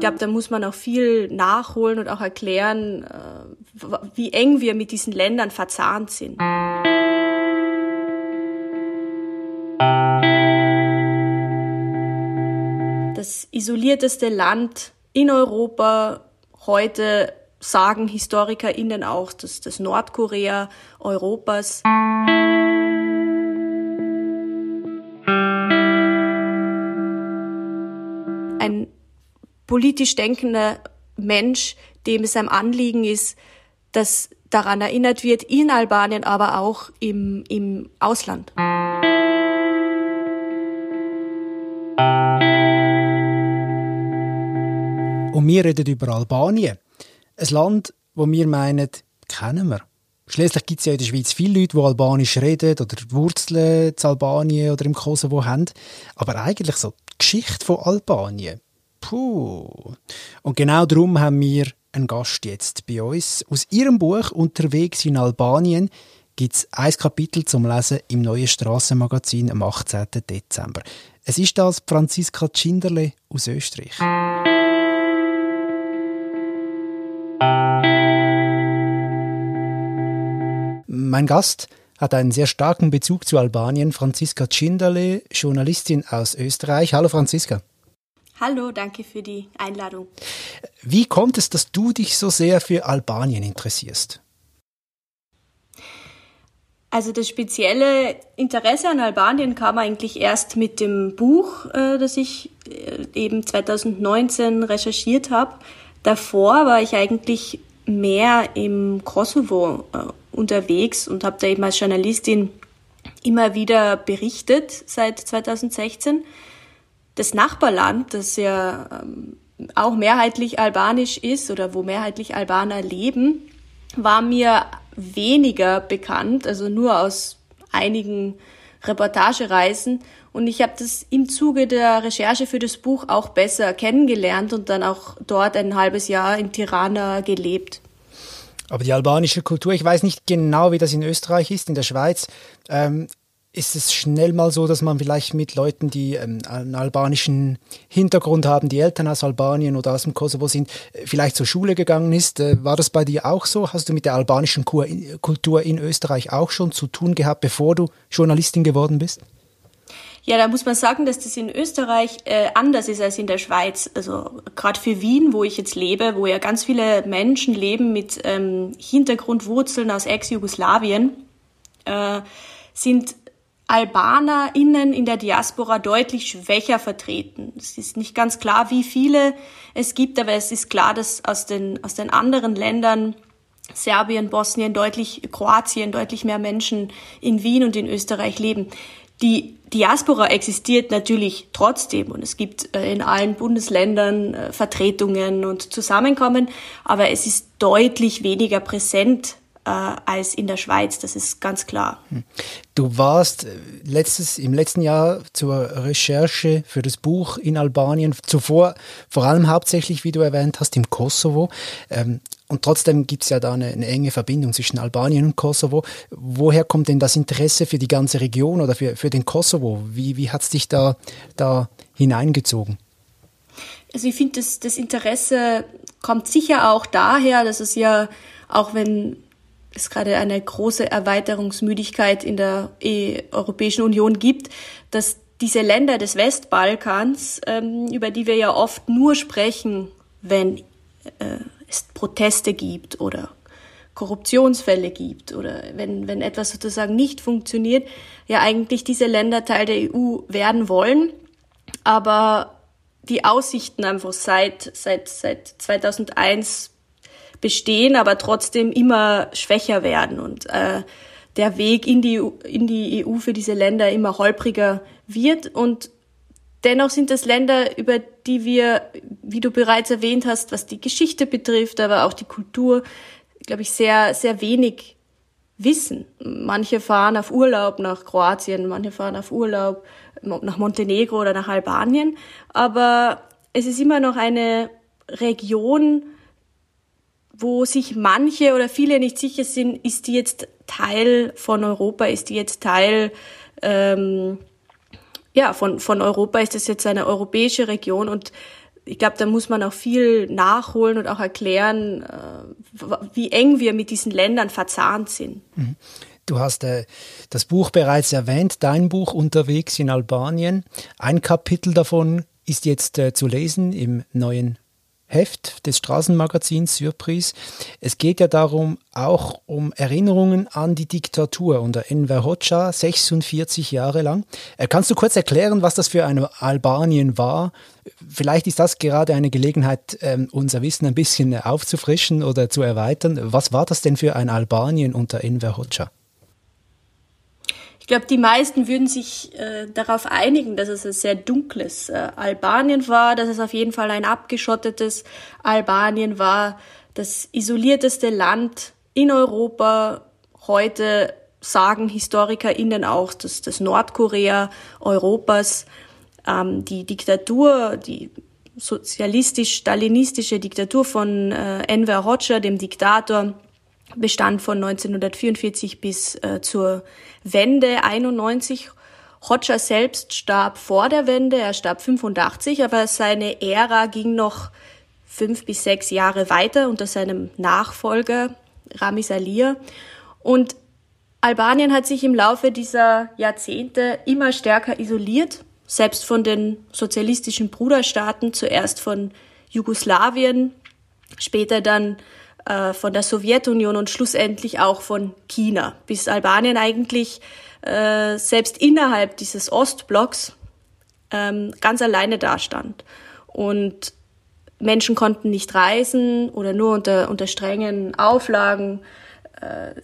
Ich glaube, da muss man auch viel nachholen und auch erklären, äh, wie eng wir mit diesen Ländern verzahnt sind. Das isolierteste Land in Europa heute sagen HistorikerInnen auch, dass das Nordkorea Europas. Politisch denkender Mensch, dem es ein Anliegen ist, dass daran erinnert wird, in Albanien, aber auch im, im Ausland. Und wir reden über Albanien. Ein Land, wo wir meinen, kennen wir. Schließlich gibt es ja in der Schweiz viele Leute, die Albanisch reden oder Wurzeln in Albanien oder im Kosovo haben. Aber eigentlich so die Geschichte von Albanien. Puh. Und genau darum haben wir einen Gast jetzt bei uns. Aus ihrem Buch «Unterwegs in Albanien» gibt es ein Kapitel zum Lesen im neuen Strassenmagazin am 18. Dezember. Es ist das Franziska Tschinderle aus Österreich. Mein Gast hat einen sehr starken Bezug zu Albanien, Franziska Tschinderle, Journalistin aus Österreich. Hallo Franziska. Hallo, danke für die Einladung. Wie kommt es, dass du dich so sehr für Albanien interessierst? Also das spezielle Interesse an Albanien kam eigentlich erst mit dem Buch, äh, das ich äh, eben 2019 recherchiert habe. Davor war ich eigentlich mehr im Kosovo äh, unterwegs und habe da eben als Journalistin immer wieder berichtet seit 2016. Das Nachbarland, das ja ähm, auch mehrheitlich albanisch ist oder wo mehrheitlich Albaner leben, war mir weniger bekannt, also nur aus einigen Reportagereisen. Und ich habe das im Zuge der Recherche für das Buch auch besser kennengelernt und dann auch dort ein halbes Jahr in Tirana gelebt. Aber die albanische Kultur, ich weiß nicht genau, wie das in Österreich ist, in der Schweiz. Ähm, ist es schnell mal so, dass man vielleicht mit Leuten, die ähm, einen albanischen Hintergrund haben, die Eltern aus Albanien oder aus dem Kosovo sind, vielleicht zur Schule gegangen ist? Äh, war das bei dir auch so? Hast du mit der albanischen Kultur in Österreich auch schon zu tun gehabt, bevor du Journalistin geworden bist? Ja, da muss man sagen, dass das in Österreich äh, anders ist als in der Schweiz. Also gerade für Wien, wo ich jetzt lebe, wo ja ganz viele Menschen leben mit ähm, Hintergrundwurzeln aus Ex-Jugoslawien, äh, sind AlbanerInnen in der Diaspora deutlich schwächer vertreten. Es ist nicht ganz klar, wie viele es gibt, aber es ist klar, dass aus den, aus den anderen Ländern Serbien, Bosnien, deutlich, Kroatien, deutlich mehr Menschen in Wien und in Österreich leben. Die Diaspora existiert natürlich trotzdem und es gibt äh, in allen Bundesländern äh, Vertretungen und Zusammenkommen, aber es ist deutlich weniger präsent äh, als in der Schweiz, das ist ganz klar. Hm. Du warst letztes, im letzten Jahr zur Recherche für das Buch in Albanien, zuvor vor allem hauptsächlich, wie du erwähnt hast, im Kosovo. Ähm, und trotzdem gibt es ja da eine, eine, enge Verbindung zwischen Albanien und Kosovo. Woher kommt denn das Interesse für die ganze Region oder für, für den Kosovo? Wie, wie hat es dich da, da hineingezogen? Also ich finde, das, das Interesse kommt sicher auch daher, dass es ja, auch wenn es gerade eine große Erweiterungsmüdigkeit in der e Europäischen Union gibt, dass diese Länder des Westbalkans, ähm, über die wir ja oft nur sprechen, wenn äh, es Proteste gibt oder Korruptionsfälle gibt oder wenn, wenn etwas sozusagen nicht funktioniert, ja eigentlich diese Länder Teil der EU werden wollen, aber die Aussichten einfach seit, seit, seit 2001 bestehen, aber trotzdem immer schwächer werden. Und äh, der Weg in die, in die EU für diese Länder immer holpriger wird. Und Dennoch sind es Länder, über die wir, wie du bereits erwähnt hast, was die Geschichte betrifft, aber auch die Kultur, glaube ich, sehr, sehr wenig wissen. Manche fahren auf Urlaub nach Kroatien, manche fahren auf Urlaub nach Montenegro oder nach Albanien, aber es ist immer noch eine Region, wo sich manche oder viele nicht sicher sind, ist die jetzt Teil von Europa, ist die jetzt Teil ähm, ja, von, von Europa ist es jetzt eine europäische Region und ich glaube, da muss man auch viel nachholen und auch erklären, äh, wie eng wir mit diesen Ländern verzahnt sind. Mhm. Du hast äh, das Buch bereits erwähnt, dein Buch Unterwegs in Albanien. Ein Kapitel davon ist jetzt äh, zu lesen im neuen Heft des Straßenmagazins Surprise. Es geht ja darum, auch um Erinnerungen an die Diktatur unter Enver Hoxha, 46 Jahre lang. Äh, kannst du kurz erklären, was das für ein Albanien war? Vielleicht ist das gerade eine Gelegenheit, ähm, unser Wissen ein bisschen aufzufrischen oder zu erweitern. Was war das denn für ein Albanien unter Enver Hoxha? Glaube, die meisten würden sich äh, darauf einigen, dass es ein sehr dunkles äh, Albanien war, dass es auf jeden Fall ein abgeschottetes Albanien war, das isolierteste Land in Europa. Heute sagen HistorikerInnen auch, dass das Nordkorea Europas ähm, die Diktatur, die sozialistisch-stalinistische Diktatur von äh, Enver Hoxha, dem Diktator, bestand von 1944 bis äh, zur Wende 91. Hoxha selbst starb vor der Wende, er starb 85, aber seine Ära ging noch fünf bis sechs Jahre weiter unter seinem Nachfolger Ramiz Alir. Und Albanien hat sich im Laufe dieser Jahrzehnte immer stärker isoliert, selbst von den sozialistischen Bruderstaaten, zuerst von Jugoslawien, später dann äh, von der Sowjetunion und schlussendlich auch von China, bis Albanien eigentlich äh, selbst innerhalb dieses Ostblocks ähm, ganz alleine dastand. Und Menschen konnten nicht reisen oder nur unter, unter strengen Auflagen. Äh,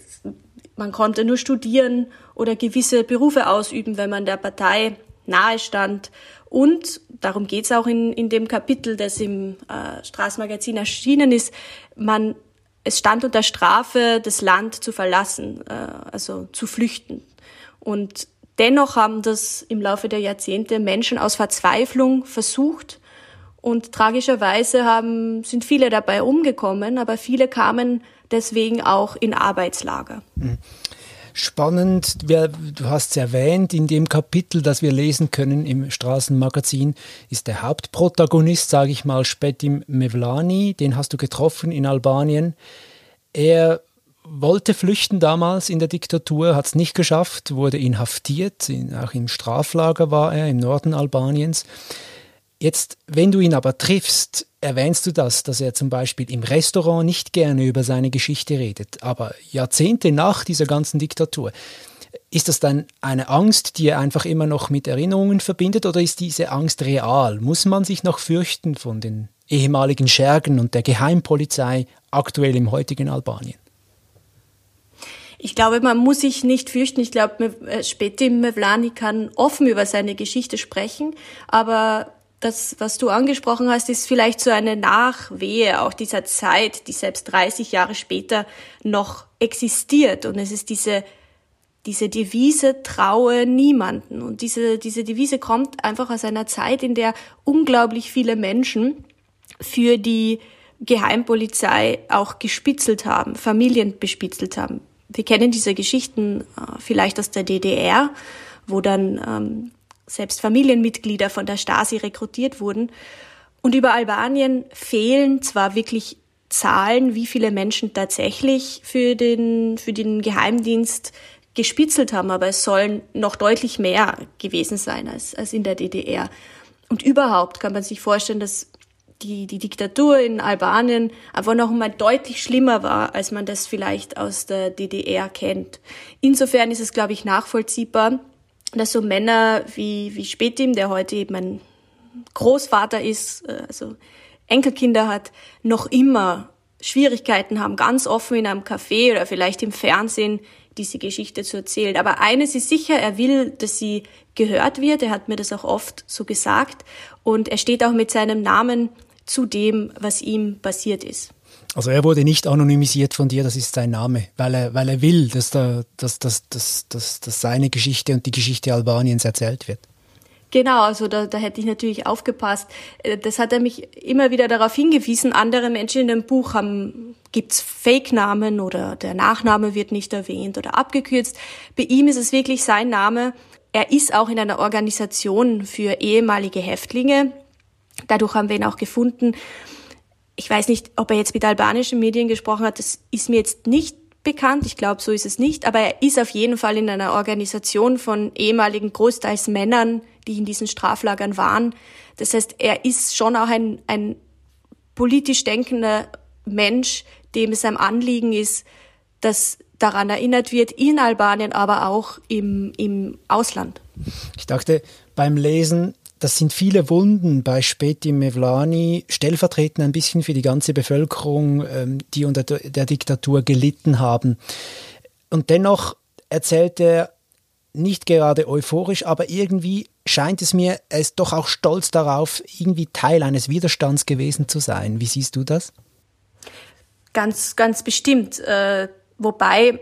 man konnte nur studieren oder gewisse Berufe ausüben, wenn man der Partei nahe stand. Und darum geht es auch in, in dem Kapitel, das im äh, Straßenmagazin erschienen ist, man es stand unter Strafe, das Land zu verlassen, äh, also zu flüchten. Und dennoch haben das im Laufe der Jahrzehnte Menschen aus Verzweiflung versucht. Und tragischerweise haben, sind viele dabei umgekommen, aber viele kamen deswegen auch in Arbeitslager. Mhm spannend. Du hast es erwähnt, in dem Kapitel, das wir lesen können im Straßenmagazin, ist der Hauptprotagonist, sage ich mal, Spetim Mevlani. Den hast du getroffen in Albanien. Er wollte flüchten damals in der Diktatur, hat es nicht geschafft, wurde inhaftiert, auch im Straflager war er im Norden Albaniens. Jetzt, wenn du ihn aber triffst, erwähnst du das, dass er zum Beispiel im Restaurant nicht gerne über seine Geschichte redet, aber Jahrzehnte nach dieser ganzen Diktatur. Ist das dann eine Angst, die er einfach immer noch mit Erinnerungen verbindet oder ist diese Angst real? Muss man sich noch fürchten von den ehemaligen Schergen und der Geheimpolizei aktuell im heutigen Albanien? Ich glaube, man muss sich nicht fürchten. Ich glaube, Spetim Mevlani kann offen über seine Geschichte sprechen, aber das, was du angesprochen hast, ist vielleicht so eine Nachwehe auch dieser Zeit, die selbst 30 Jahre später noch existiert. Und es ist diese, diese Devise, traue niemanden. Und diese, diese Devise kommt einfach aus einer Zeit, in der unglaublich viele Menschen für die Geheimpolizei auch gespitzelt haben, Familien bespitzelt haben. Wir kennen diese Geschichten äh, vielleicht aus der DDR, wo dann ähm, selbst Familienmitglieder von der Stasi rekrutiert wurden. Und über Albanien fehlen zwar wirklich Zahlen, wie viele Menschen tatsächlich für den, für den Geheimdienst gespitzelt haben, aber es sollen noch deutlich mehr gewesen sein als, als in der DDR. Und überhaupt kann man sich vorstellen, dass die, die Diktatur in Albanien einfach noch einmal deutlich schlimmer war, als man das vielleicht aus der DDR kennt. Insofern ist es, glaube ich, nachvollziehbar, dass so Männer wie, wie Spetim, der heute eben ein Großvater ist, äh, also Enkelkinder hat, noch immer Schwierigkeiten haben, ganz offen in einem Café oder vielleicht im Fernsehen diese Geschichte zu erzählen. Aber eines ist sicher, er will, dass sie gehört wird. Er hat mir das auch oft so gesagt. Und er steht auch mit seinem Namen zu dem, was ihm passiert ist. Also er wurde nicht anonymisiert von dir, das ist sein Name, weil er, weil er will, dass, da, dass, dass, dass, dass, dass seine Geschichte und die Geschichte Albaniens erzählt wird. Genau, also da, da hätte ich natürlich aufgepasst. Äh, das hat er mich immer wieder darauf hingewiesen. Andere Menschen in dem Buch haben gibt's Fake-Namen oder der Nachname wird nicht erwähnt oder abgekürzt. Bei ihm ist es wirklich sein Name. Er ist auch in einer Organisation für ehemalige Häftlinge Dadurch haben wir ihn auch gefunden. Ich weiß nicht, ob er jetzt mit albanischen Medien gesprochen hat. Das ist mir jetzt nicht bekannt. Ich glaube, so ist es nicht. Aber er ist auf jeden Fall in einer Organisation von ehemaligen großteils Männern, die in diesen Straflagern waren. Das heißt, er ist schon auch ein, ein politisch denkender Mensch, dem es ein Anliegen ist, dass daran erinnert wird, in Albanien, aber auch im, im Ausland. Ich dachte beim Lesen, das sind viele Wunden bei Speti Mevlani, stellvertretend ein bisschen für die ganze Bevölkerung, ähm, die unter der Diktatur gelitten haben. Und dennoch erzählt er nicht gerade euphorisch, aber irgendwie scheint es mir, er ist doch auch stolz darauf, irgendwie Teil eines Widerstands gewesen zu sein. Wie siehst du das? Ganz, ganz bestimmt. Äh, wobei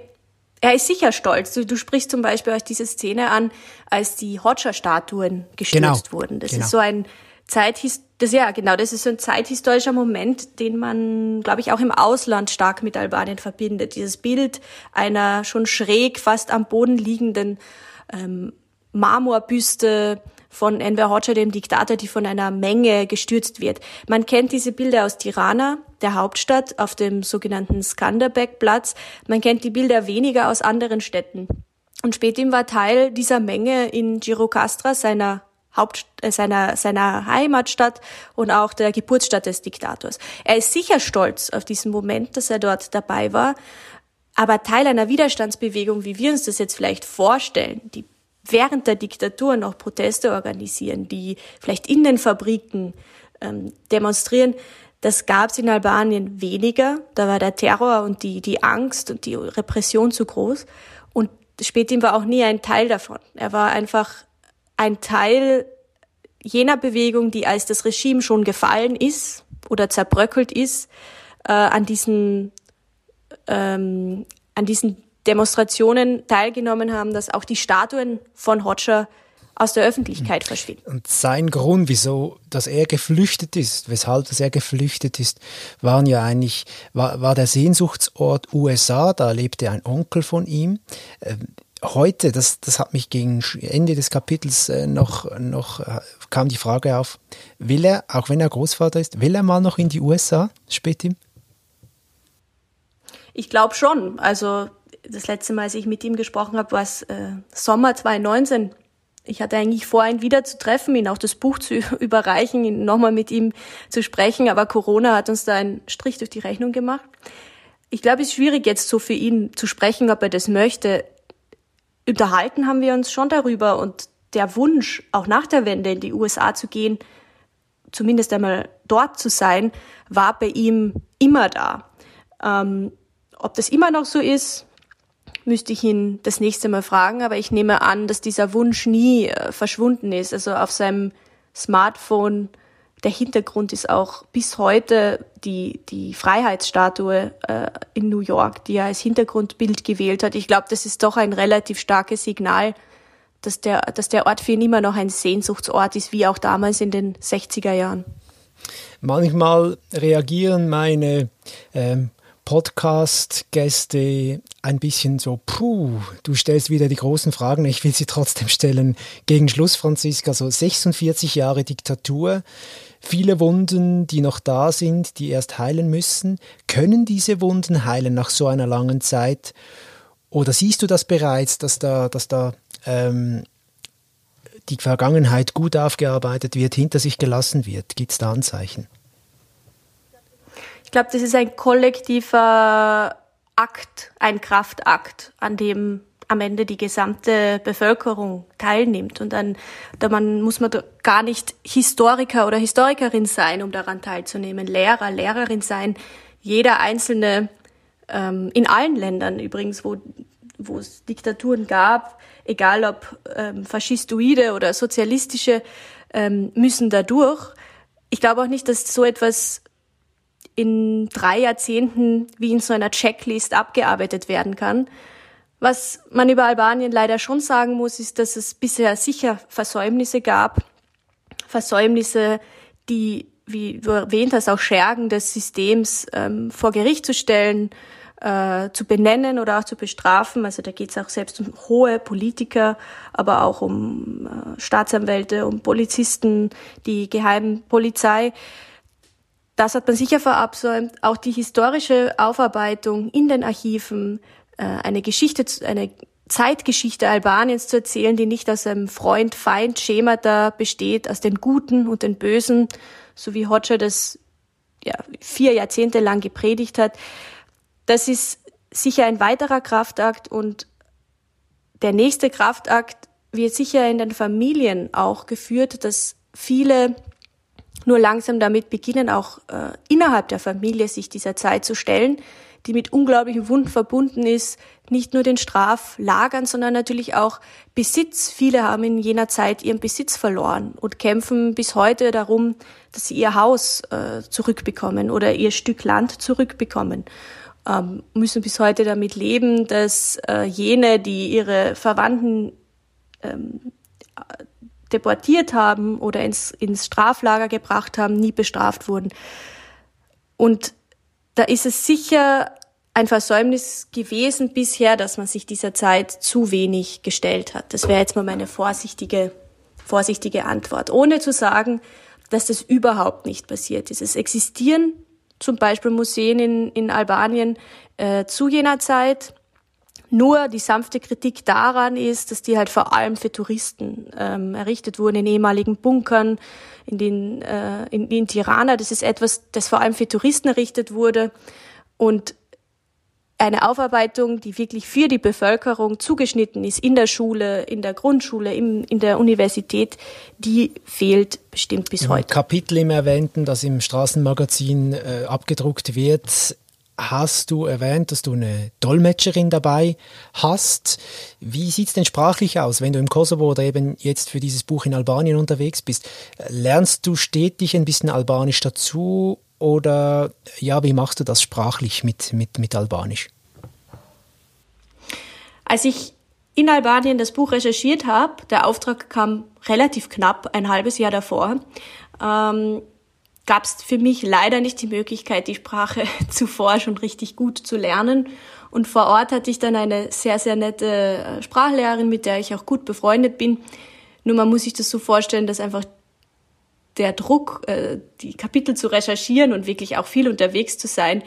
er ist sicher stolz. Du, du sprichst zum Beispiel aus diese Szene an, als die Hodger-Statuen gestürzt genau. wurden. Das genau. ist so ein Zeithis das ja genau, das ist so ein zeithistorischer Moment, den man, glaube ich, auch im Ausland stark mit Albanien verbindet. Dieses Bild einer schon schräg fast am Boden liegenden ähm, Marmorbüste von Enver Hoxha, dem Diktator, die von einer Menge gestürzt wird. Man kennt diese Bilder aus Tirana, der Hauptstadt, auf dem sogenannten Skanderbeg-Platz. Man kennt die Bilder weniger aus anderen Städten. Und Spetim war Teil dieser Menge in Girokastra, seiner Haupt, äh, seiner, seiner Heimatstadt und auch der Geburtsstadt des Diktators. Er ist sicher stolz auf diesen Moment, dass er dort dabei war, aber Teil einer Widerstandsbewegung, wie wir uns das jetzt vielleicht vorstellen, die während der Diktatur noch Proteste organisieren, die vielleicht in den Fabriken ähm, demonstrieren, das gab es in Albanien weniger. Da war der Terror und die, die Angst und die Repression zu groß. Und Spetin war auch nie ein Teil davon. Er war einfach ein Teil jener Bewegung, die als das Regime schon gefallen ist oder zerbröckelt ist, äh, an diesen ähm, an diesen Demonstrationen teilgenommen haben, dass auch die Statuen von Hoxha aus der Öffentlichkeit hm. verschwinden. Und sein Grund, wieso, dass er geflüchtet ist, weshalb dass er geflüchtet ist, waren ja eigentlich, war, war der Sehnsuchtsort USA, da lebte ein Onkel von ihm. Ähm, heute, das, das hat mich gegen Ende des Kapitels äh, noch, noch äh, kam die Frage auf, will er, auch wenn er Großvater ist, will er mal noch in die USA, Spätim? Ich glaube schon. Also das letzte Mal, als ich mit ihm gesprochen habe, war es äh, Sommer 2019. Ich hatte eigentlich vor, ihn wieder zu treffen, ihn auch das Buch zu überreichen, ihn nochmal mit ihm zu sprechen, aber Corona hat uns da einen Strich durch die Rechnung gemacht. Ich glaube, es ist schwierig jetzt so für ihn zu sprechen, ob er das möchte. Unterhalten haben wir uns schon darüber und der Wunsch, auch nach der Wende in die USA zu gehen, zumindest einmal dort zu sein, war bei ihm immer da. Ähm, ob das immer noch so ist, müsste ich ihn das nächste Mal fragen, aber ich nehme an, dass dieser Wunsch nie äh, verschwunden ist. Also auf seinem Smartphone, der Hintergrund ist auch bis heute die, die Freiheitsstatue äh, in New York, die er als Hintergrundbild gewählt hat. Ich glaube, das ist doch ein relativ starkes Signal, dass der, dass der Ort für ihn immer noch ein Sehnsuchtsort ist, wie auch damals in den 60er Jahren. Manchmal reagieren meine ähm, Podcast-Gäste ein bisschen so, puh, du stellst wieder die großen Fragen, ich will sie trotzdem stellen. Gegen Schluss, Franziska, so 46 Jahre Diktatur, viele Wunden, die noch da sind, die erst heilen müssen. Können diese Wunden heilen nach so einer langen Zeit? Oder siehst du das bereits, dass da, dass da ähm, die Vergangenheit gut aufgearbeitet wird, hinter sich gelassen wird? Gibt es da Anzeichen? Glaube, das ist ein kollektiver Akt, ein Kraftakt, an dem am Ende die gesamte Bevölkerung teilnimmt. Und dann da man, muss man gar nicht Historiker oder Historikerin sein, um daran teilzunehmen. Lehrer, Lehrerin sein. Jeder einzelne, ähm, in allen Ländern übrigens, wo, wo es Diktaturen gab, egal ob ähm, faschistoide oder sozialistische, ähm, müssen da durch. Ich glaube auch nicht, dass so etwas in drei Jahrzehnten wie in so einer Checklist abgearbeitet werden kann. Was man über Albanien leider schon sagen muss, ist, dass es bisher sicher Versäumnisse gab. Versäumnisse, die, wie du erwähnt hast, auch Schergen des Systems ähm, vor Gericht zu stellen, äh, zu benennen oder auch zu bestrafen. Also da geht es auch selbst um hohe Politiker, aber auch um äh, Staatsanwälte, um Polizisten, die Geheimpolizei. Das hat man sicher verabsäumt. Auch die historische Aufarbeitung in den Archiven, äh, eine Geschichte, eine Zeitgeschichte Albaniens zu erzählen, die nicht aus einem Freund-Feind-Schema da besteht, aus den Guten und den Bösen, so wie Hoxha das ja, vier Jahrzehnte lang gepredigt hat. Das ist sicher ein weiterer Kraftakt und der nächste Kraftakt wird sicher in den Familien auch geführt, dass viele nur langsam damit beginnen, auch äh, innerhalb der Familie sich dieser Zeit zu stellen, die mit unglaublichen Wunden verbunden ist, nicht nur den Straflagern, sondern natürlich auch Besitz. Viele haben in jener Zeit ihren Besitz verloren und kämpfen bis heute darum, dass sie ihr Haus äh, zurückbekommen oder ihr Stück Land zurückbekommen. Ähm, müssen bis heute damit leben, dass äh, jene, die ihre Verwandten ähm, deportiert haben oder ins, ins Straflager gebracht haben, nie bestraft wurden. Und da ist es sicher ein Versäumnis gewesen bisher, dass man sich dieser Zeit zu wenig gestellt hat. Das wäre jetzt mal meine vorsichtige, vorsichtige Antwort. Ohne zu sagen, dass das überhaupt nicht passiert ist. Es existieren zum Beispiel Museen in, in Albanien äh, zu jener Zeit. Nur die sanfte Kritik daran ist, dass die halt vor allem für Touristen ähm, errichtet wurden in ehemaligen Bunkern, in den äh, in, in Tirana. Das ist etwas, das vor allem für Touristen errichtet wurde und eine Aufarbeitung, die wirklich für die Bevölkerung zugeschnitten ist, in der Schule, in der Grundschule, in, in der Universität, die fehlt bestimmt bis Im heute. Kapitel im Erwähnten, das im Straßenmagazin äh, abgedruckt wird, hast du erwähnt, dass du eine Dolmetscherin dabei hast. Wie sieht es denn sprachlich aus, wenn du im Kosovo oder eben jetzt für dieses Buch in Albanien unterwegs bist? Lernst du stetig ein bisschen Albanisch dazu oder ja, wie machst du das sprachlich mit, mit, mit Albanisch? Als ich in Albanien das Buch recherchiert habe, der Auftrag kam relativ knapp, ein halbes Jahr davor, ähm, gab es für mich leider nicht die Möglichkeit, die Sprache zuvor schon richtig gut zu lernen. Und vor Ort hatte ich dann eine sehr, sehr nette äh, Sprachlehrerin, mit der ich auch gut befreundet bin. Nur man muss sich das so vorstellen, dass einfach der Druck, äh, die Kapitel zu recherchieren und wirklich auch viel unterwegs zu sein,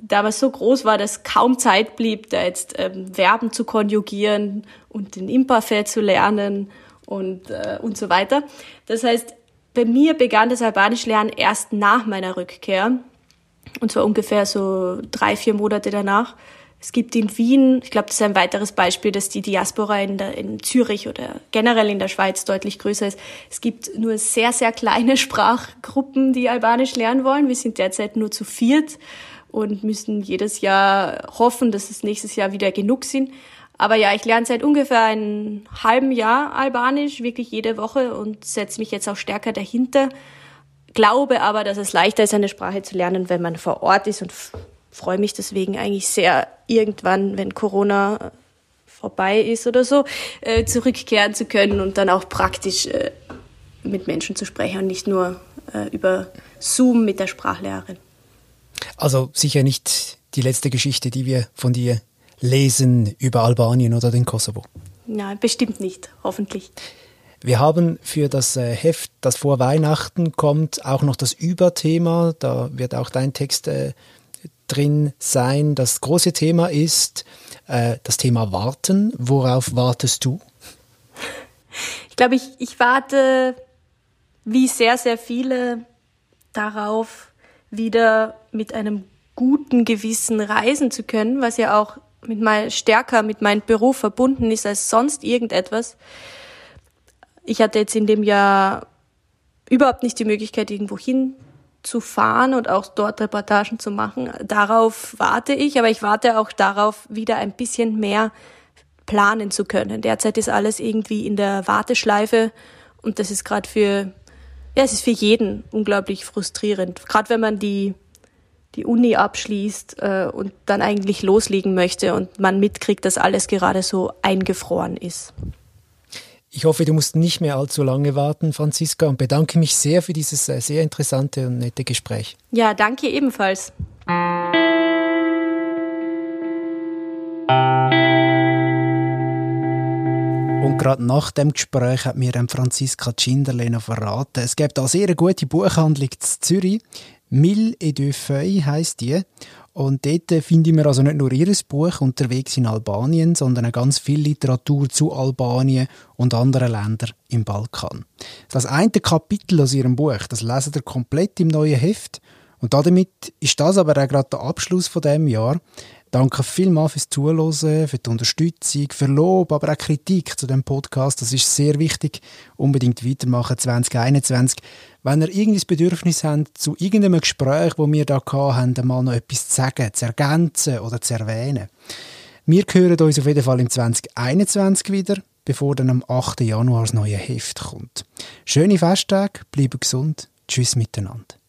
damals so groß war, dass kaum Zeit blieb, da jetzt ähm, Verben zu konjugieren und den Imperfekt zu lernen und, äh, und so weiter. Das heißt, bei mir begann das Albanisch-Lernen erst nach meiner Rückkehr. Und zwar ungefähr so drei, vier Monate danach. Es gibt in Wien, ich glaube, das ist ein weiteres Beispiel, dass die Diaspora in, der, in Zürich oder generell in der Schweiz deutlich größer ist. Es gibt nur sehr, sehr kleine Sprachgruppen, die Albanisch lernen wollen. Wir sind derzeit nur zu viert und müssen jedes Jahr hoffen, dass es nächstes Jahr wieder genug sind. Aber ja, ich lerne seit ungefähr einem halben Jahr Albanisch, wirklich jede Woche und setze mich jetzt auch stärker dahinter. Glaube aber, dass es leichter ist, eine Sprache zu lernen, wenn man vor Ort ist und freue mich deswegen eigentlich sehr, irgendwann, wenn Corona vorbei ist oder so, äh, zurückkehren zu können und dann auch praktisch äh, mit Menschen zu sprechen und nicht nur äh, über Zoom mit der Sprachlehrerin. Also sicher nicht die letzte Geschichte, die wir von dir lesen über Albanien oder den Kosovo. Nein, bestimmt nicht, hoffentlich. Wir haben für das äh, Heft, das vor Weihnachten kommt, auch noch das Überthema. Da wird auch dein Text äh, drin sein. Das große Thema ist äh, das Thema Warten. Worauf wartest du? Ich glaube, ich, ich warte wie sehr, sehr viele darauf, wieder mit einem guten Gewissen reisen zu können, was ja auch mit mein, stärker mit meinem Beruf verbunden ist als sonst irgendetwas. Ich hatte jetzt in dem Jahr überhaupt nicht die Möglichkeit, irgendwo hin zu fahren und auch dort Reportagen zu machen. Darauf warte ich, aber ich warte auch darauf, wieder ein bisschen mehr planen zu können. Derzeit ist alles irgendwie in der Warteschleife und das ist gerade für, ja, es ist für jeden unglaublich frustrierend. Gerade wenn man die, die Uni abschließt äh, und dann eigentlich loslegen möchte und man mitkriegt, dass alles gerade so eingefroren ist. Ich hoffe, du musst nicht mehr allzu lange warten, Franziska, und bedanke mich sehr für dieses äh, sehr interessante und nette Gespräch. Ja, danke ebenfalls. Und gerade nach dem Gespräch hat mir Franziska Schinderlehner verraten, es gibt auch sehr gute Buchhandlung in Zürich. Mille et deux Feuilles heisst die. Und dort finden wir also nicht nur ihr Buch unterwegs in Albanien, sondern auch ganz viel Literatur zu Albanien und anderen Ländern im Balkan. Das eine Kapitel aus ihrem Buch, das lesen ihr komplett im neuen Heft. Und damit ist das aber auch gerade der Abschluss von dem Jahr. Danke vielmals fürs Zuhören, für die Unterstützung, für Lob, aber auch Kritik zu dem Podcast. Das ist sehr wichtig. Unbedingt weitermachen 2021. Wenn ihr irgendein Bedürfnis habt zu irgendeinem Gespräch, wo wir da haben, mal noch etwas zu sagen, zu ergänzen oder zu erwähnen. Wir hören uns auf jeden Fall im 2021 wieder, bevor dann am 8. Januar das neue Heft kommt. Schöne Festtage, bleibt gesund. Tschüss miteinander.